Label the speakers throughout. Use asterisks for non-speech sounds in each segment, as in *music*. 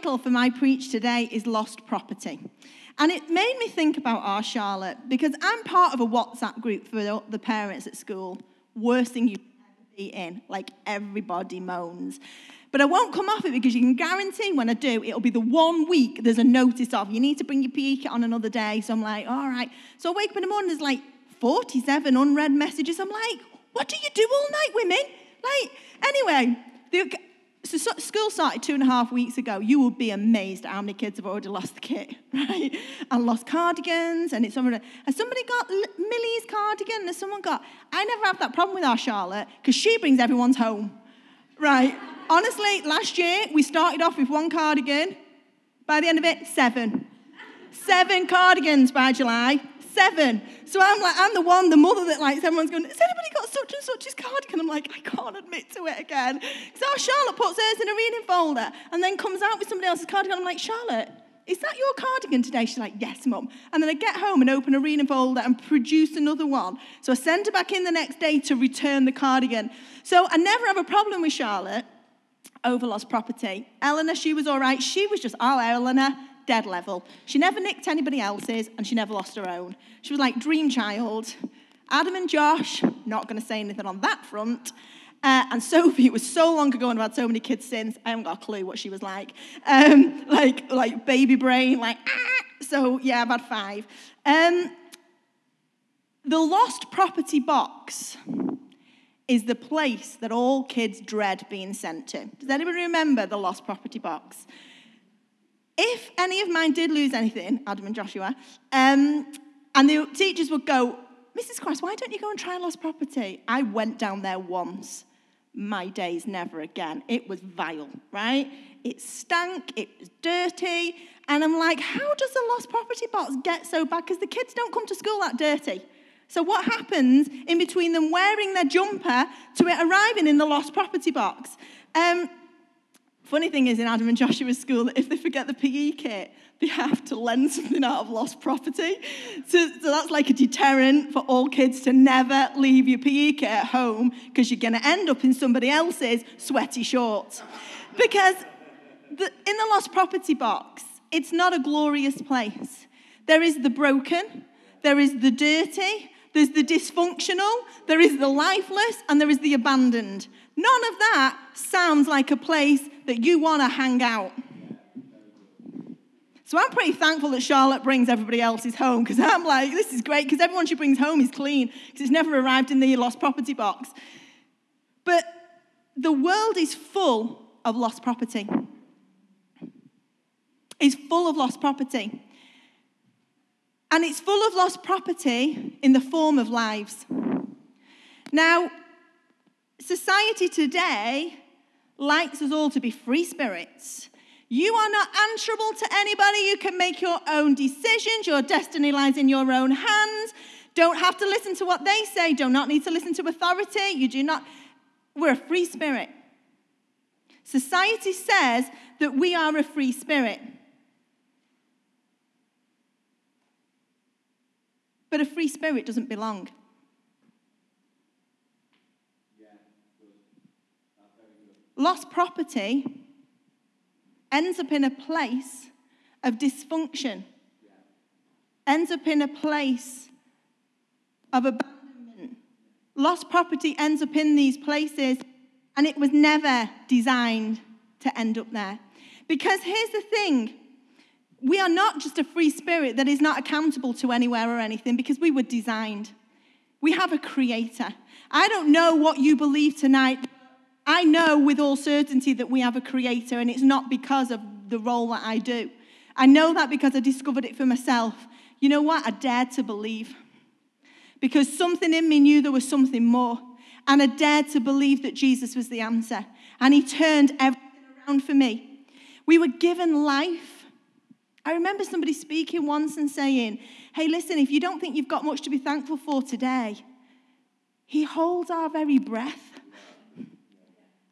Speaker 1: title for my preach today is Lost Property. And it made me think about our Charlotte because I'm part of a WhatsApp group for the parents at school. Worst thing ever be in. Like everybody moans. But I won't come off it because you can guarantee when I do, it'll be the one week there's a notice of you need to bring your PE kit on another day. So I'm like, all right. So I wake up in the morning, there's like 47 unread messages. I'm like, what do you do all night, women? Like, anyway, so, so school started two and a half weeks ago. You will be amazed at how many kids have already lost the kit, *laughs* right? And lost cardigans, and it's somebody, and somebody got Millie's cardigan, and someone got. I never have that problem with our Charlotte because she brings everyone's home, right? Honestly, last year we started off with one cardigan. By the end of it, seven. Seven cardigans by July. Seven. So I'm like, I'm the one, the mother that like everyone's going, has anybody got such and such's cardigan? I'm like, I can't admit to it again. So Charlotte puts hers in a reading folder and then comes out with somebody else's cardigan. I'm like, Charlotte, is that your cardigan today? She's like, Yes, mum. And then I get home and open a reading folder and produce another one. So I send her back in the next day to return the cardigan. So I never have a problem with Charlotte over lost property. Eleanor, she was all right. She was just, oh, Eleanor, dead level. She never nicked anybody else's and she never lost her own. She was like dream child. Adam and Josh, not going to say anything on that front. Uh, and Sophie, was so long ago and I've had so many kids since, I haven't got a clue what she was like. Um, *laughs* like, like baby brain, like, ah. So, yeah, I've had five. Um, the lost property box is the place that all kids dread being sent to. Does anybody remember the lost property box? If any of mine did lose anything, Adam and Joshua, um, and the teachers would go, Mrs. Cross, why don't you go and try lost property? I went down there once. My days never again. It was vile, right? It stank, it was dirty. And I'm like, how does the lost property box get so bad? Because the kids don't come to school that dirty. So, what happens in between them wearing their jumper to it arriving in the lost property box? Um, Funny thing is, in Adam and Joshua's school, if they forget the PE kit, they have to lend something out of lost property. So, so that's like a deterrent for all kids to never leave your PE kit at home because you're going to end up in somebody else's sweaty shorts. Because the, in the lost property box, it's not a glorious place. There is the broken, there is the dirty, there's the dysfunctional, there is the lifeless, and there is the abandoned. None of that sounds like a place that you want to hang out. So I'm pretty thankful that Charlotte brings everybody else's home because I'm like, this is great because everyone she brings home is clean because it's never arrived in the lost property box. But the world is full of lost property. It's full of lost property. And it's full of lost property in the form of lives. Now, society today likes us all to be free spirits. You are not answerable to anybody. You can make your own decisions. Your destiny lies in your own hands. Don't have to listen to what they say. Do not need to listen to authority. You do not. We're a free spirit. Society says that we are a free spirit. But a free spirit doesn't belong. Lost property ends up in a place of dysfunction, ends up in a place of abandonment. Lost property ends up in these places, and it was never designed to end up there. Because here's the thing we are not just a free spirit that is not accountable to anywhere or anything because we were designed. We have a creator. I don't know what you believe tonight. I know with all certainty that we have a creator, and it's not because of the role that I do. I know that because I discovered it for myself. You know what? I dared to believe. Because something in me knew there was something more. And I dared to believe that Jesus was the answer. And he turned everything around for me. We were given life I remember somebody speaking once and saying, Hey, listen, if you don't think you've got much to be thankful for today, He holds our very breath.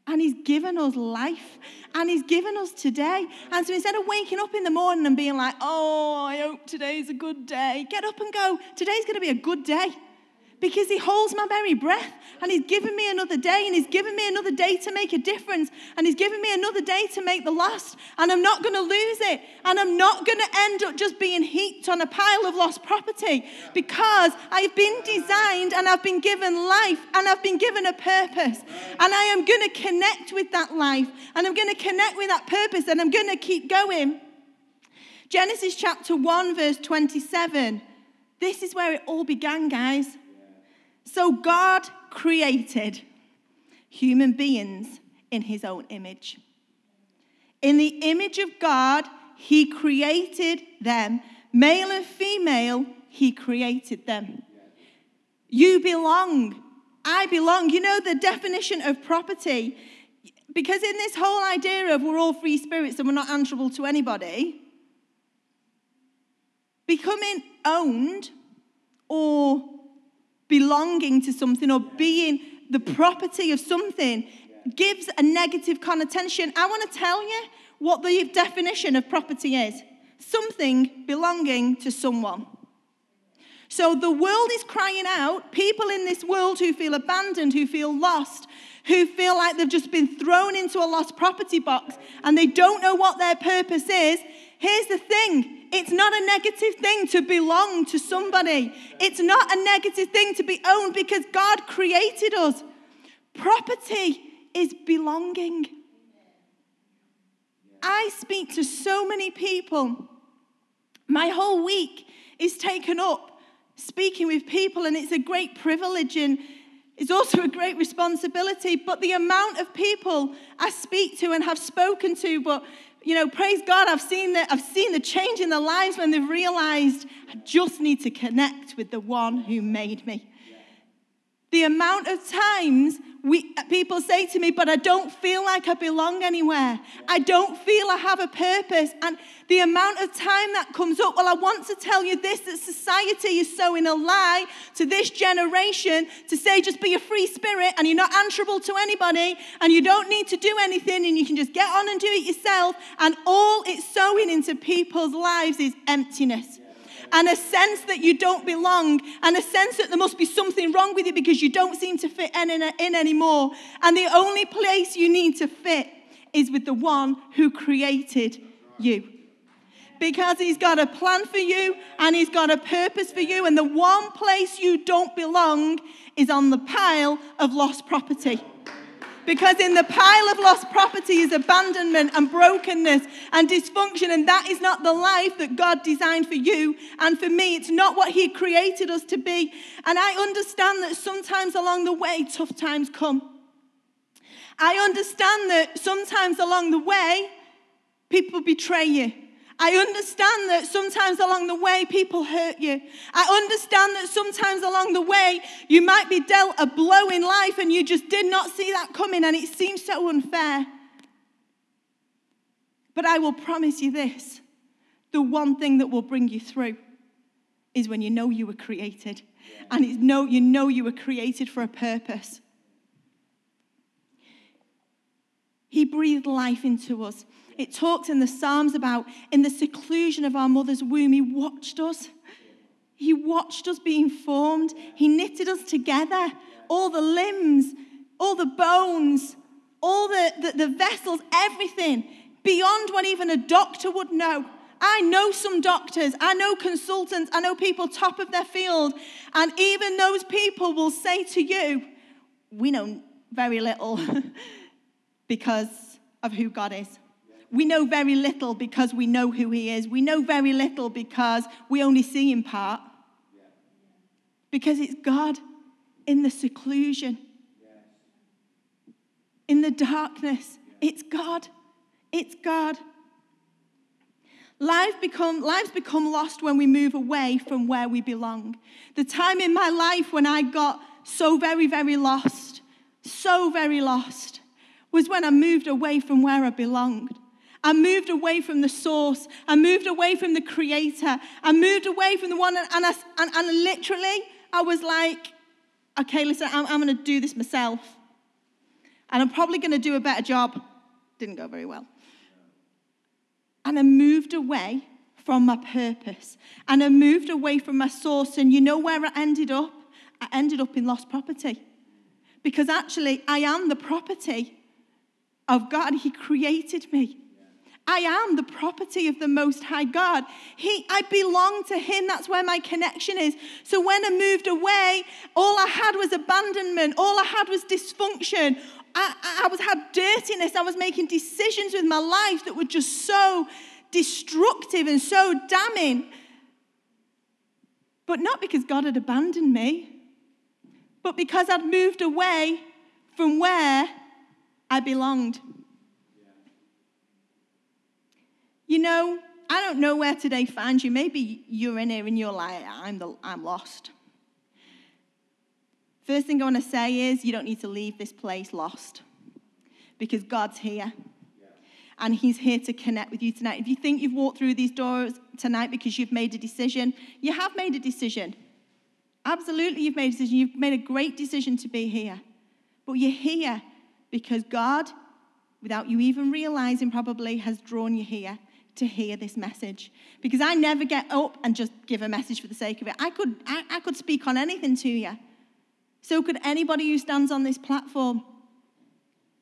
Speaker 1: And He's given us life. And He's given us today. And so instead of waking up in the morning and being like, Oh, I hope today's a good day, get up and go, Today's going to be a good day. Because He holds my very breath and He's given me another day and He's given me another day to make a difference and He's given me another day to make the last and I'm not going to lose it and I'm not going to end up just being heaped on a pile of lost property because I've been designed and I've been given life and I've been given a purpose and I am going to connect with that life and I'm going to connect with that purpose and I'm going to keep going. Genesis chapter 1, verse 27. This is where it all began, guys. So God created human beings in his own image. In the image of God, he created them. Male and female, he created them. You belong. I belong. You know the definition of property. Because in this whole idea of we're all free spirits and we're not answerable to anybody, becoming owned or belonging to something or being the property of something gives a negative connotation. I want to tell you what the definition of property is something belonging to someone. So the world is crying out, people in this world who feel abandoned, who feel lost, who feel like they've just been thrown into a lost property box and they don't know what their purpose is. Here's the thing it's not a negative thing to belong to somebody. It's not a negative thing to be owned because God created us. Property is belonging. I speak to so many people. My whole week is taken up speaking with people, and it's a great privilege and it's also a great responsibility. But the amount of people I speak to and have spoken to, but you know, praise God, I've seen the, I've seen the change in their lives when they've realized I just need to connect with the one who made me. The amount of times we, people say to me, but I don't feel like I belong anywhere. I don't feel I have a purpose. And the amount of time that comes up, well, I want to tell you this that society is sowing a lie to this generation to say just be a free spirit and you're not answerable to anybody and you don't need to do anything and you can just get on and do it yourself. And all it's sowing into people's lives is emptiness and a sense that you don't belong, and a sense that there must be something wrong with you because you don't seem to fit in, in, in anymore. And the only place you need to fit is with the one who created you. Because he's got a plan for you and he's got a purpose for you, and the one place you don't belong is on the pile of lost property. Because in the pile of lost property is abandonment and brokenness and dysfunction, and that is not the life that God designed for you and for me. It's not what He created us to be. And I understand that sometimes along the way, tough times come. I understand that sometimes along the way, people betray you. I understand that sometimes along the way people hurt you. I understand that sometimes along the way you might be dealt a blow in life and you just did not see that coming and it seems so unfair. But I will promise you this the one thing that will bring you through is when you know you were created and it's you know you were created for a purpose. He breathed life into us. It talks in the Psalms about in the seclusion of our mother's womb, He watched us. He watched us being formed. He knitted us together. All the limbs, all the bones, all the, the, the vessels, everything beyond what even a doctor would know. I know some doctors, I know consultants, I know people top of their field, and even those people will say to you, We know very little *laughs* because of who God is. We know very little because we know who He is. We know very little because we only see in part. Because it's God in the seclusion, in the darkness. It's God. It's God. Life become, lives become lost when we move away from where we belong. The time in my life when I got so very, very lost, so very lost, was when I moved away from where I belonged. I moved away from the source. I moved away from the creator. I moved away from the one, and, I, and, and literally, I was like, okay, listen, I'm, I'm going to do this myself. And I'm probably going to do a better job. Didn't go very well. And I moved away from my purpose. And I moved away from my source. And you know where I ended up? I ended up in lost property. Because actually, I am the property of God. He created me. I am the property of the Most High God. He, I belong to Him. That's where my connection is. So when I moved away, all I had was abandonment. All I had was dysfunction. I, I was had dirtiness. I was making decisions with my life that were just so destructive and so damning. But not because God had abandoned me, but because I'd moved away from where I belonged. You know, I don't know where today finds you. Maybe you're in here and you're like, I'm, the, I'm lost. First thing I want to say is you don't need to leave this place lost because God's here. And He's here to connect with you tonight. If you think you've walked through these doors tonight because you've made a decision, you have made a decision. Absolutely, you've made a decision. You've made a great decision to be here. But you're here because God, without you even realizing, probably has drawn you here to hear this message because I never get up and just give a message for the sake of it. I could, I, I could speak on anything to you. So could anybody who stands on this platform.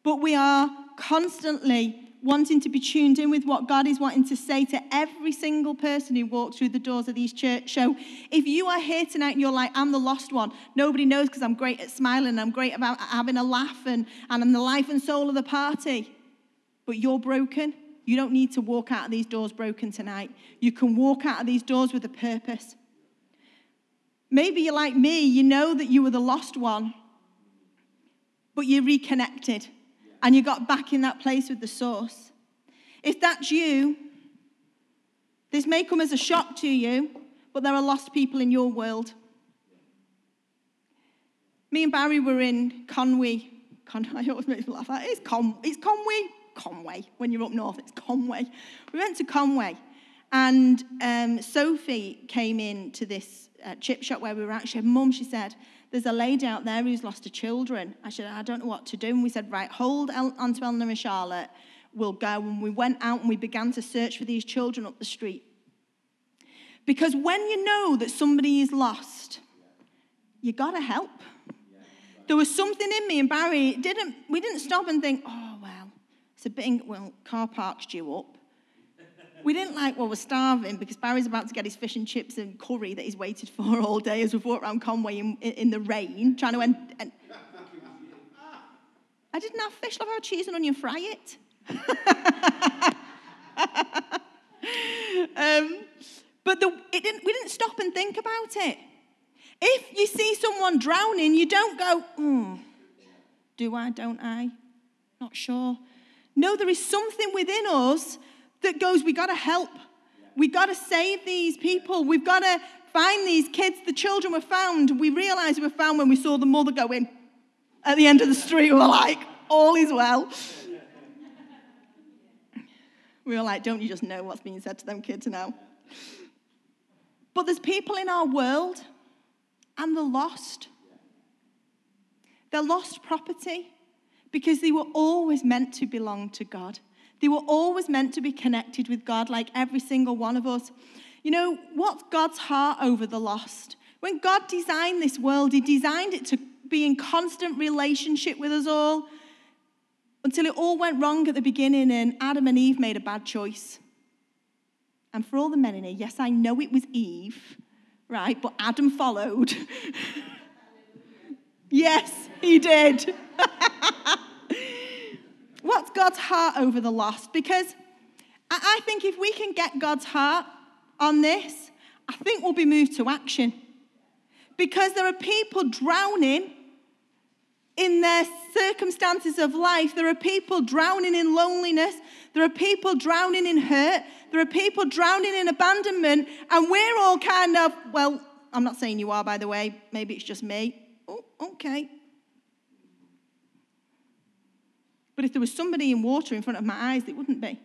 Speaker 1: But we are constantly wanting to be tuned in with what God is wanting to say to every single person who walks through the doors of these church So If you are here tonight and you're like, I'm the lost one, nobody knows because I'm great at smiling, I'm great about having a laugh, and, and I'm the life and soul of the party, but you're broken, you don't need to walk out of these doors broken tonight. You can walk out of these doors with a purpose. Maybe you're like me, you know that you were the lost one, but you're reconnected and you got back in that place with the source. If that's you, this may come as a shock to you, but there are lost people in your world. Me and Barry were in Conwy. Conwy, *laughs* I always make me laugh. It's, Con, it's Conwy. Conway. When you're up north, it's Conway. We went to Conway, and um, Sophie came in to this uh, chip shop where we were at. She said, Mum, she said, there's a lady out there who's lost her children. I said, I don't know what to do. And we said, right, hold on to Eleanor and Charlotte. We'll go. And we went out and we began to search for these children up the street. Because when you know that somebody is lost, you got to help. There was something in me and Barry didn't we didn't stop and think, oh well, it's a bit, well, car park's due up. We didn't like, well, we're starving because Barry's about to get his fish and chips and curry that he's waited for all day as we've walked around Conway in, in the rain, trying to end. end. I didn't have fish, love how cheese and onion fry it. *laughs* um, but the, didn't, we didn't stop and think about it. If you see someone drowning, you don't go, hmm, do I, don't I? Not sure. No, there is something within us that goes, we got to help. We got to save these people. We've got to find these kids. The children were found. We realized we were found when we saw the mother go in at the end of the street. We were like, all is well. We were like, don't you just know what's being said to them kids now? But there's people in our world and they're lost. They're lost property because they were always meant to belong to God. They were always meant to be connected with God, like every single one of us. You know, what's God's heart over the lost? When God designed this world, He designed it to be in constant relationship with us all until it all went wrong at the beginning and Adam and Eve made a bad choice. And for all the men in here, yes, I know it was Eve, right? But Adam followed. *laughs* yes, he did. *laughs* What's God's heart over the lost? Because I think if we can get God's heart on this, I think we'll be moved to action. Because there are people drowning in their circumstances of life. There are people drowning in loneliness. There are people drowning in hurt. There are people drowning in abandonment. And we're all kind of, well, I'm not saying you are, by the way. Maybe it's just me. Oh, okay. But if there was somebody in water in front of my eyes, it wouldn't be.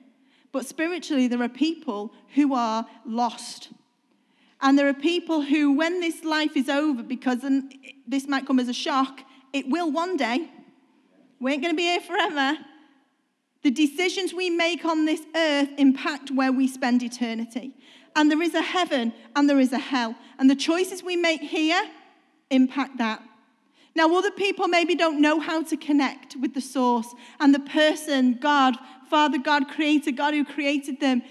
Speaker 1: But spiritually, there are people who are lost. And there are people who, when this life is over, because and this might come as a shock, it will one day. We ain't going to be here forever. The decisions we make on this earth impact where we spend eternity. And there is a heaven and there is a hell. And the choices we make here impact that. Now, other people maybe don't know how to connect with the source and the person, God, Father God, Creator, God who created them,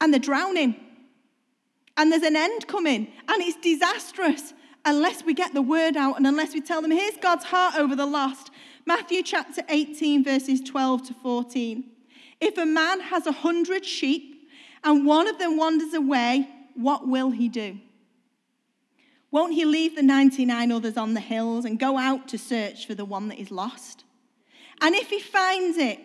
Speaker 1: and they're drowning. And there's an end coming, and it's disastrous unless we get the word out and unless we tell them, here's God's heart over the lost. Matthew chapter 18, verses 12 to 14. If a man has a hundred sheep and one of them wanders away, what will he do? Won't he leave the 99 others on the hills and go out to search for the one that is lost? And if he finds it,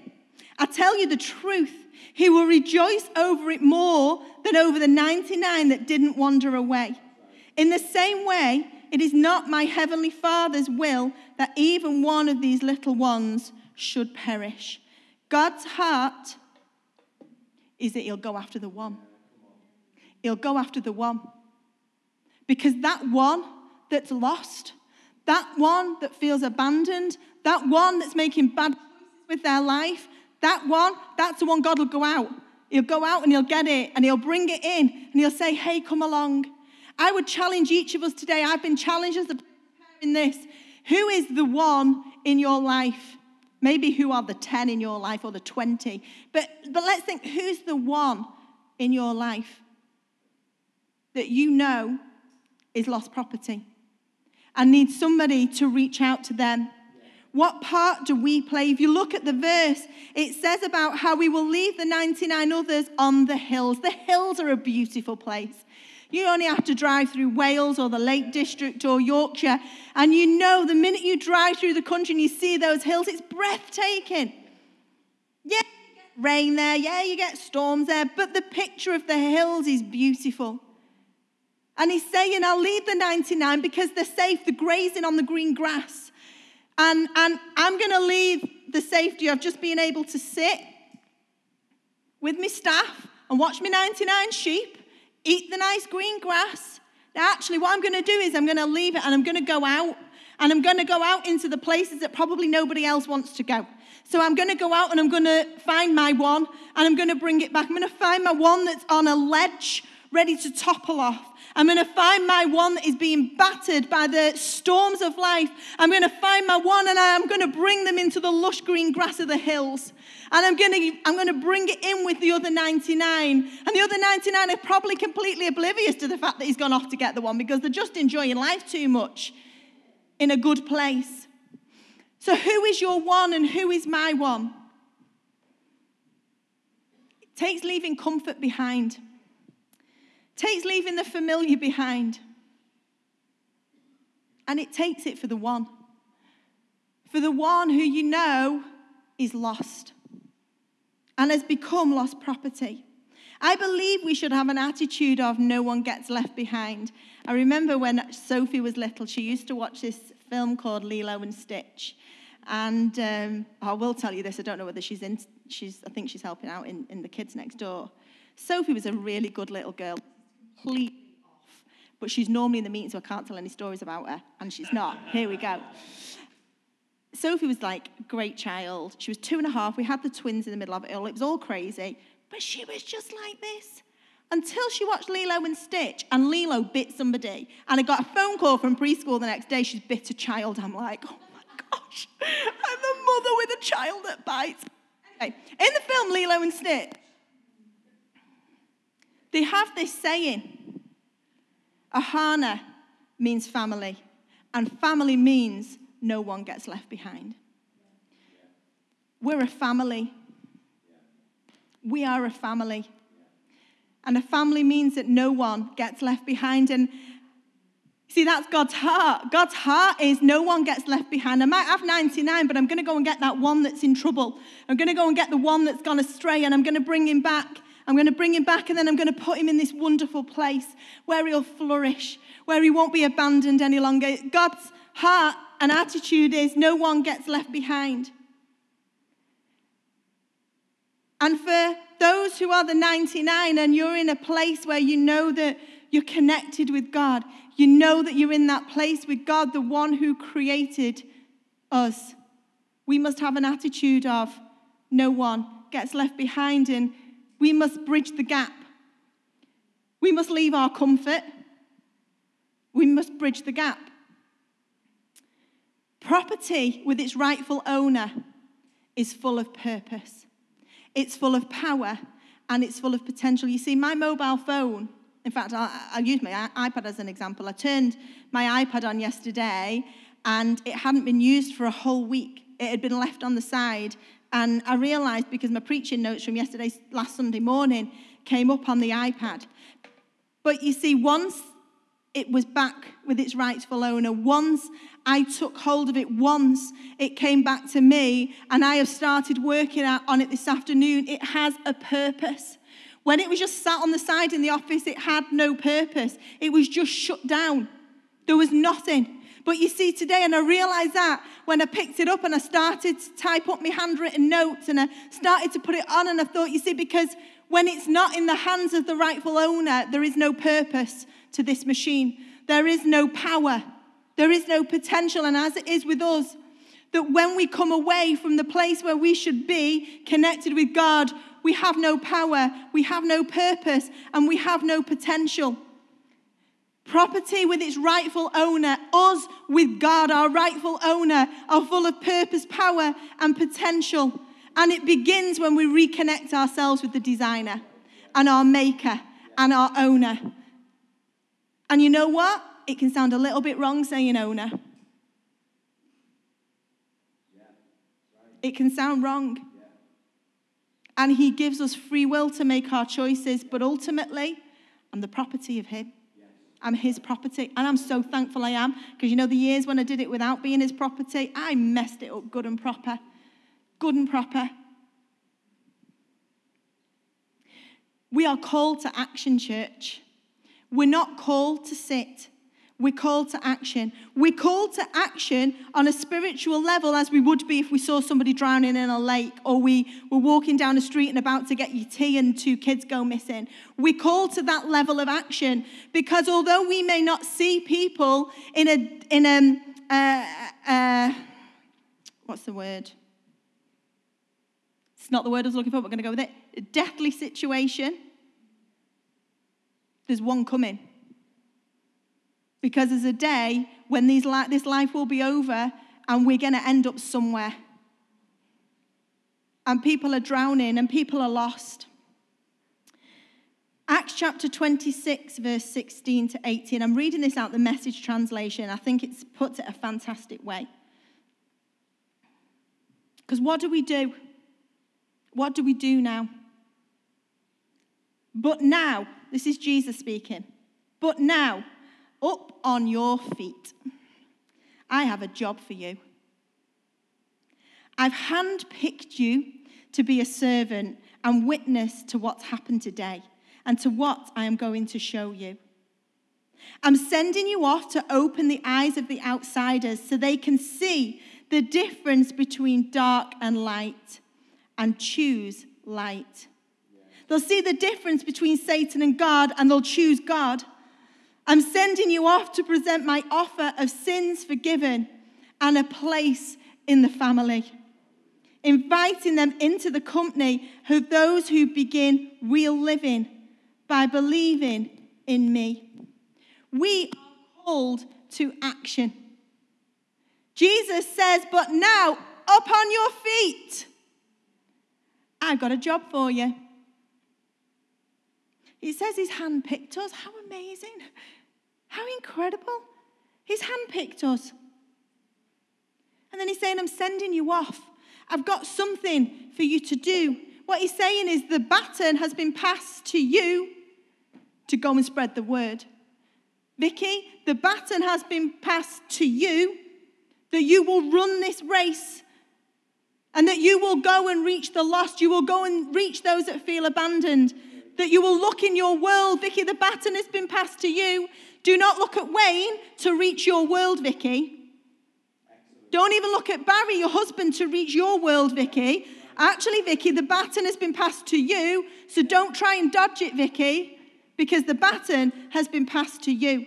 Speaker 1: I tell you the truth, he will rejoice over it more than over the 99 that didn't wander away. In the same way, it is not my heavenly Father's will that even one of these little ones should perish. God's heart is that he'll go after the one. He'll go after the one. Because that one that's lost, that one that feels abandoned, that one that's making bad choices with their life, that one, that's the one God will go out. He'll go out and he'll get it and he'll bring it in and he'll say, Hey, come along. I would challenge each of us today. I've been challenged as a in this. Who is the one in your life? Maybe who are the 10 in your life or the 20. But, but let's think who's the one in your life that you know is lost property and need somebody to reach out to them. What part do we play? If you look at the verse, it says about how we will leave the 99 others on the hills. The hills are a beautiful place. You only have to drive through Wales or the Lake District or Yorkshire, and you know the minute you drive through the country and you see those hills, it's breathtaking. Yeah, rain there, yeah, you get storms there, but the picture of the hills is beautiful. And he's saying, I'll leave the 99 because they're safe, they're grazing on the green grass. And, and I'm going to leave the safety of just being able to sit with my staff and watch my 99 sheep, eat the nice green grass. Now, actually, what I'm going to do is I'm going to leave it and I'm going to go out. And I'm going to go out into the places that probably nobody else wants to go. So I'm going to go out and I'm going to find my one and I'm going to bring it back. I'm going to find my one that's on a ledge ready to topple off. I'm going to find my one that is being battered by the storms of life. I'm going to find my one and I'm going to bring them into the lush green grass of the hills. And I'm going to, I'm going to bring it in with the other 99. And the other 99 are probably completely oblivious to the fact that he's gone off to get the one because they're just enjoying life too much in a good place. So, who is your one and who is my one? It takes leaving comfort behind takes leaving the familiar behind. And it takes it for the one. For the one who you know is lost and has become lost property. I believe we should have an attitude of no one gets left behind. I remember when Sophie was little, she used to watch this film called Lilo and Stitch. And um, I will tell you this, I don't know whether she's in, she's, I think she's helping out in, in the kids next door. Sophie was a really good little girl completely off. But she's normally in the meeting, so I can't tell any stories about her, and she's not. Here we go. Sophie was like great child. She was two and a half. We had the twins in the middle of it all. It was all crazy. But she was just like this until she watched Lilo and Stitch and Lilo bit somebody. And I got a phone call from preschool the next day. She's bit a child. I'm like, oh my gosh, I'm the mother with a child that bites. Okay. In the film Lilo and Stitch, they have this saying Ohana means family, and family means no one gets left behind. We're a family. We are a family. And a family means that no one gets left behind. And see, that's God's heart. God's heart is no one gets left behind. I might have 99, but I'm going to go and get that one that's in trouble. I'm going to go and get the one that's gone astray, and I'm going to bring him back. I'm going to bring him back and then I'm going to put him in this wonderful place where he'll flourish, where he won't be abandoned any longer. God's heart and attitude is no one gets left behind. And for those who are the 99 and you're in a place where you know that you're connected with God, you know that you're in that place with God, the one who created us, we must have an attitude of no one gets left behind. And we must bridge the gap. We must leave our comfort. We must bridge the gap. Property with its rightful owner is full of purpose, it's full of power, and it's full of potential. You see, my mobile phone, in fact, I'll, use my iPad as an example. I turned my iPad on yesterday and it hadn't been used for a whole week. It had been left on the side. And I realized because my preaching notes from yesterday, last Sunday morning, came up on the iPad. But you see, once it was back with its rightful owner, once I took hold of it, once it came back to me, and I have started working on it this afternoon, it has a purpose. When it was just sat on the side in the office, it had no purpose. It was just shut down. There was nothing. But you see, today, and I realized that when I picked it up and I started to type up my handwritten notes and I started to put it on, and I thought, you see, because when it's not in the hands of the rightful owner, there is no purpose to this machine, there is no power, there is no potential. And as it is with us, that when we come away from the place where we should be connected with God, we have no power, we have no purpose, and we have no potential. Property with its rightful owner, us with God, our rightful owner, are full of purpose, power, and potential. And it begins when we reconnect ourselves with the designer and our maker and our owner. And you know what? It can sound a little bit wrong saying owner. It can sound wrong. And he gives us free will to make our choices, but ultimately, I'm the property of him. I'm his property. And I'm so thankful I am. Because you know, the years when I did it without being his property, I messed it up good and proper. Good and proper. We are called to action, church. We're not called to sit. We're called to action. We're called to action on a spiritual level as we would be if we saw somebody drowning in a lake or we were walking down a street and about to get your tea and two kids go missing. We're called to that level of action because although we may not see people in a, in a, uh, uh, what's the word? It's not the word I was looking for, but I'm going to go with it. A deathly situation. There's one coming. Because there's a day when these li- this life will be over and we're going to end up somewhere. And people are drowning and people are lost. Acts chapter 26, verse 16 to 18. I'm reading this out the message translation. I think it's put it a fantastic way. Because what do we do? What do we do now? But now, this is Jesus speaking. But now, up on your feet. I have a job for you. I've handpicked you to be a servant and witness to what's happened today and to what I am going to show you. I'm sending you off to open the eyes of the outsiders so they can see the difference between dark and light and choose light. They'll see the difference between Satan and God and they'll choose God. I'm sending you off to present my offer of sins forgiven and a place in the family, inviting them into the company of those who begin real living by believing in me. We are called to action. Jesus says, But now, up on your feet. I've got a job for you. He says he's handpicked us. How amazing! How incredible. He's handpicked us. And then he's saying, I'm sending you off. I've got something for you to do. What he's saying is the baton has been passed to you to go and spread the word. Vicky, the baton has been passed to you that you will run this race and that you will go and reach the lost. You will go and reach those that feel abandoned. That you will look in your world. Vicky, the baton has been passed to you do not look at Wayne to reach your world, Vicky. Don't even look at Barry, your husband, to reach your world, Vicky. Actually, Vicky, the baton has been passed to you, so don't try and dodge it, Vicky, because the baton has been passed to you.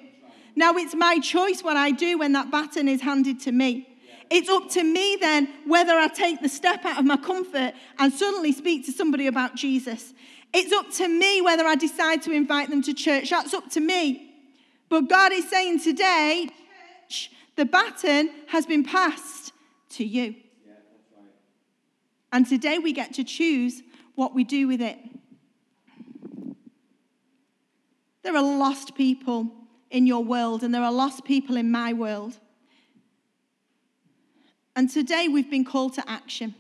Speaker 1: Now, it's my choice what I do when that baton is handed to me. It's up to me then whether I take the step out of my comfort and suddenly speak to somebody about Jesus. It's up to me whether I decide to invite them to church. That's up to me. But God is saying today, church, The baton has been passed to you.
Speaker 2: Yeah, that's right.
Speaker 1: And today we get to choose what we do with it. There are lost people in your world, and there are lost people in my world. And today we've been called to action.